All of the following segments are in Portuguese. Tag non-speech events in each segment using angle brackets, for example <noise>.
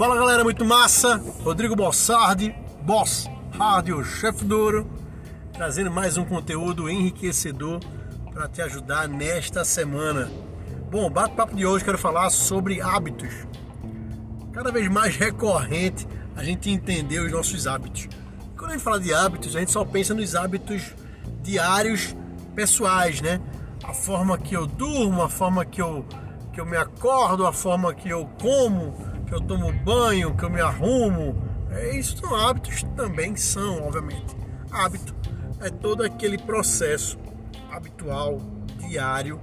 Fala galera, muito massa! Rodrigo Bossardi, Boss Rádio Chefe Douro, trazendo mais um conteúdo enriquecedor para te ajudar nesta semana. Bom, o bate-papo de hoje quero falar sobre hábitos. Cada vez mais recorrente a gente entender os nossos hábitos. Quando a gente fala de hábitos, a gente só pensa nos hábitos diários pessoais, né? A forma que eu durmo, a forma que eu, que eu me acordo, a forma que eu como, que eu tomo banho, que eu me arrumo. É, isso são hábitos também são, obviamente. Hábito é todo aquele processo habitual, diário,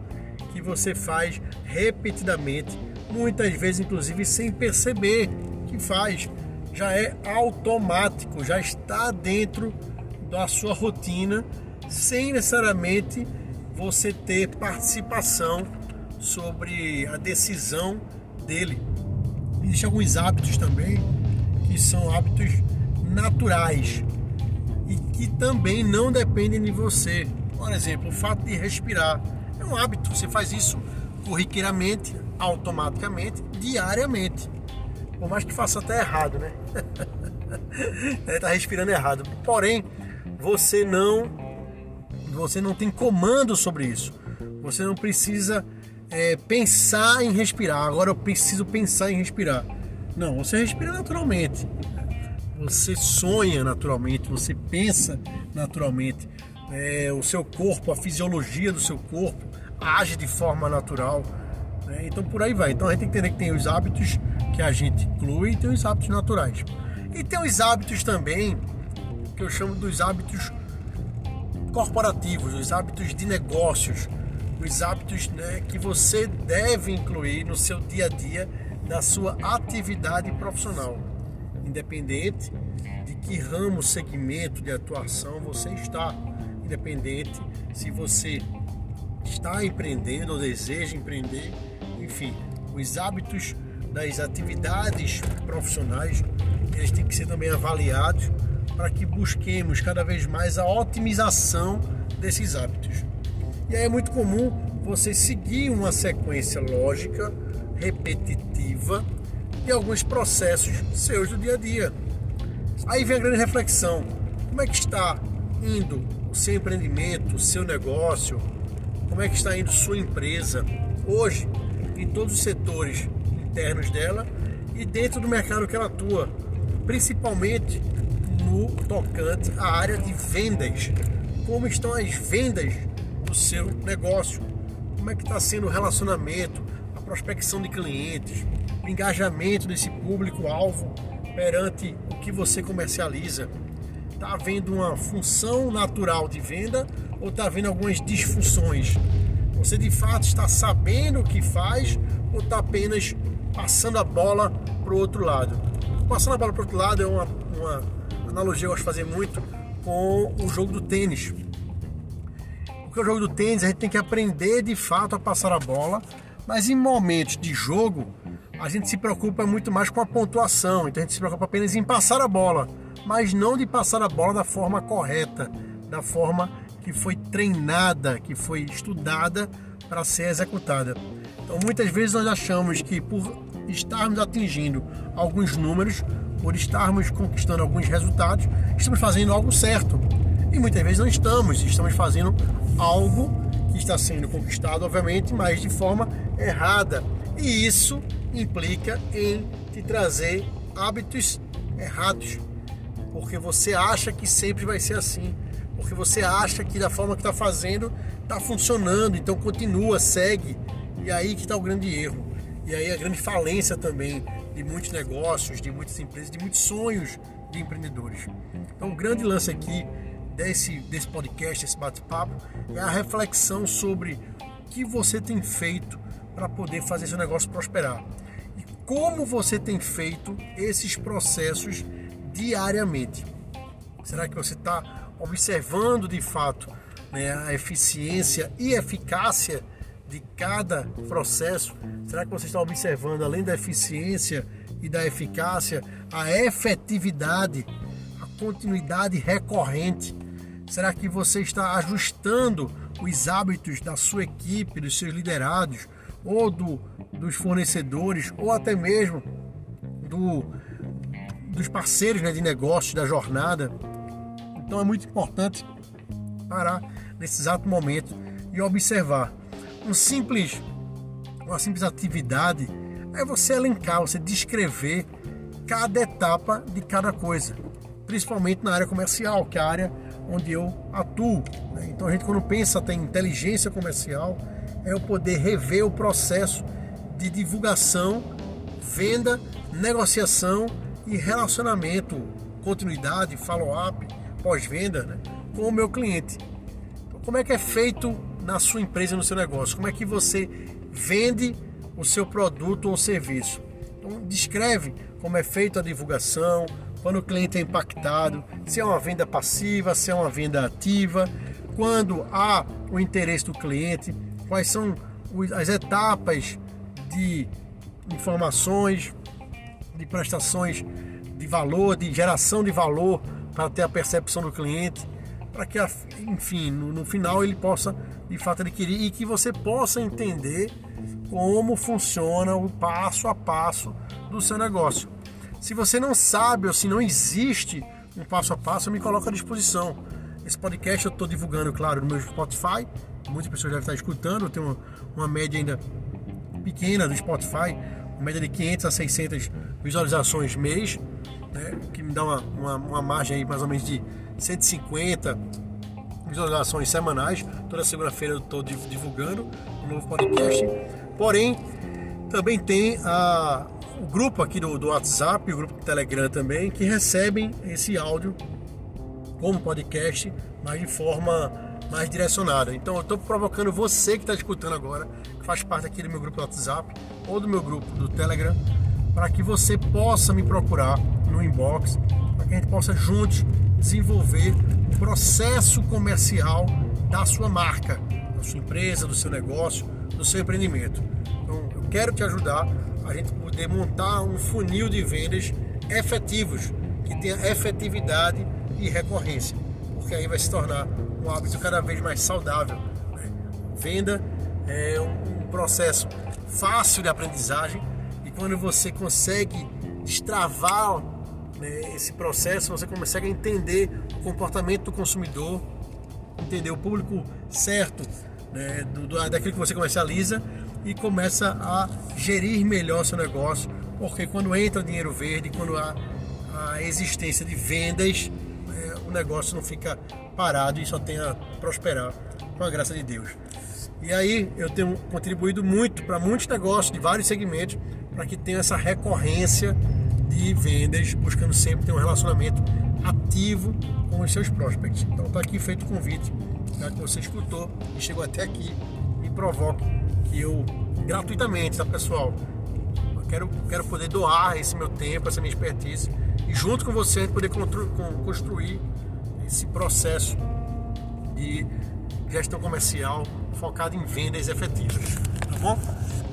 que você faz repetidamente, muitas vezes inclusive sem perceber que faz. Já é automático, já está dentro da sua rotina, sem necessariamente você ter participação sobre a decisão dele. Existem alguns hábitos também que são hábitos naturais e que também não dependem de você. Por exemplo, o fato de respirar é um hábito, você faz isso corriqueiramente, automaticamente, diariamente. Por mais que faça até errado, né? Está <laughs> respirando errado. Porém, você não você não tem comando sobre isso. Você não precisa é, pensar em respirar. Agora eu preciso pensar em respirar. Não, você respira naturalmente. Você sonha naturalmente, você pensa naturalmente. É, o seu corpo, a fisiologia do seu corpo age de forma natural. Né? Então por aí vai. Então a gente tem que entender que tem os hábitos que a gente inclui e tem os hábitos naturais. E tem os hábitos também que eu chamo dos hábitos corporativos, os hábitos de negócios, os hábitos né, que você deve incluir no seu dia a dia da sua atividade profissional, independente de que ramo, segmento de atuação você está, independente se você está empreendendo ou deseja empreender, enfim, os hábitos das atividades profissionais eles têm que ser também avaliados para que busquemos cada vez mais a otimização desses hábitos. E aí é muito comum você seguir uma sequência lógica, repetitiva de alguns processos seus do dia a dia. Aí vem a grande reflexão: como é que está indo o seu empreendimento, o seu negócio? Como é que está indo sua empresa hoje em todos os setores internos dela e dentro do mercado que ela atua, principalmente no tocante à área de vendas. Como estão as vendas seu negócio? Como é que está sendo o relacionamento, a prospecção de clientes, o engajamento desse público-alvo perante o que você comercializa? Está havendo uma função natural de venda ou está havendo algumas disfunções? Você de fato está sabendo o que faz ou está apenas passando a bola para o outro lado? Passando a bola para o outro lado é uma, uma analogia que eu gosto de fazer muito com o jogo do tênis. Porque o jogo do tênis a gente tem que aprender de fato a passar a bola, mas em momentos de jogo a gente se preocupa muito mais com a pontuação, então a gente se preocupa apenas em passar a bola, mas não de passar a bola da forma correta, da forma que foi treinada, que foi estudada para ser executada. Então muitas vezes nós achamos que por estarmos atingindo alguns números, por estarmos conquistando alguns resultados, estamos fazendo algo certo. E muitas vezes não estamos, estamos fazendo algo que está sendo conquistado, obviamente, mas de forma errada. E isso implica em te trazer hábitos errados, porque você acha que sempre vai ser assim, porque você acha que da forma que está fazendo está funcionando, então continua, segue. E aí que está o grande erro. E aí a grande falência também de muitos negócios, de muitas empresas, de muitos sonhos de empreendedores. Então o grande lance aqui desse, desse podcast, esse bate-papo, é a reflexão sobre o que você tem feito para poder fazer seu negócio prosperar. E como você tem feito esses processos diariamente. Será que você está observando de fato né, a eficiência e eficácia de cada processo? Será que você está observando, além da eficiência e da eficácia, a efetividade, a continuidade recorrente Será que você está ajustando os hábitos da sua equipe, dos seus liderados, ou do, dos fornecedores, ou até mesmo do, dos parceiros né, de negócio, da jornada. Então é muito importante parar nesse exato momento e observar. Um simples, uma simples atividade é você elencar, você descrever cada etapa de cada coisa, principalmente na área comercial, que é a área onde eu atuo. Né? Então a gente quando pensa em inteligência comercial, é o poder rever o processo de divulgação, venda, negociação e relacionamento, continuidade, follow-up, pós-venda né? com o meu cliente. Então, como é que é feito na sua empresa, no seu negócio? Como é que você vende o seu produto ou serviço? Então, descreve como é feita a divulgação, quando o cliente é impactado, se é uma venda passiva, se é uma venda ativa, quando há o interesse do cliente, quais são as etapas de informações, de prestações de valor, de geração de valor para ter a percepção do cliente, para que, enfim, no, no, final ele possa de fato adquirir e que você possa entender como funciona o passo a passo do seu negócio. Se você não sabe ou se não existe um passo a passo, me coloco à disposição. Esse podcast eu estou divulgando, claro, no meu Spotify. Muitas pessoas devem estar escutando. Eu tenho uma, uma média ainda pequena do Spotify, uma média de 500 a 600 visualizações mês, né, que me dá uma, uma, uma margem aí mais ou menos de 150 visualizações semanais. Toda segunda-feira eu estou divulgando um novo podcast. Porém, também tem a, o grupo aqui do, do WhatsApp, o grupo do Telegram também, que recebem esse áudio como podcast, mas de forma mais direcionada. Então eu estou provocando você que está escutando agora, que faz parte aqui do meu grupo do WhatsApp ou do meu grupo do Telegram, para que você possa me procurar no inbox, para que a gente possa juntos desenvolver o processo comercial da sua marca, da sua empresa, do seu negócio, do seu empreendimento. Então eu quero te ajudar a gente poder montar um funil de vendas efetivos, que tenha efetividade e recorrência, porque aí vai se tornar um hábito cada vez mais saudável. Né? Venda é um processo fácil de aprendizagem e quando você consegue destravar né, esse processo, você consegue entender o comportamento do consumidor, entender o público certo né, do, do, daquilo que você comercializa e começa a gerir melhor seu negócio, porque quando entra dinheiro verde, quando há a existência de vendas, é, o negócio não fica parado e só tem a prosperar com a graça de Deus. E aí eu tenho contribuído muito para muitos negócios de vários segmentos para que tenha essa recorrência de vendas, buscando sempre ter um relacionamento ativo com os seus prospects. Então está aqui feito o convite, já que você escutou e chegou até aqui, provoque que eu, gratuitamente, tá pessoal? Eu quero, quero poder doar esse meu tempo, essa minha expertise e junto com você poder construir esse processo de gestão comercial focado em vendas efetivas, tá bom?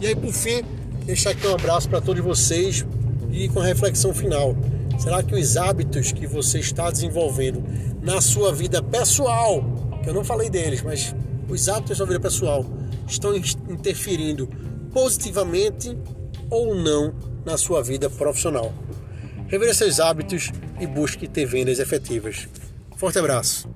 E aí, por fim, deixar aqui um abraço para todos vocês e com a reflexão final. Será que os hábitos que você está desenvolvendo na sua vida pessoal, que eu não falei deles, mas os hábitos da sua vida pessoal estão interferindo positivamente ou não na sua vida profissional. Reveja seus hábitos e busque ter vendas efetivas. Forte abraço!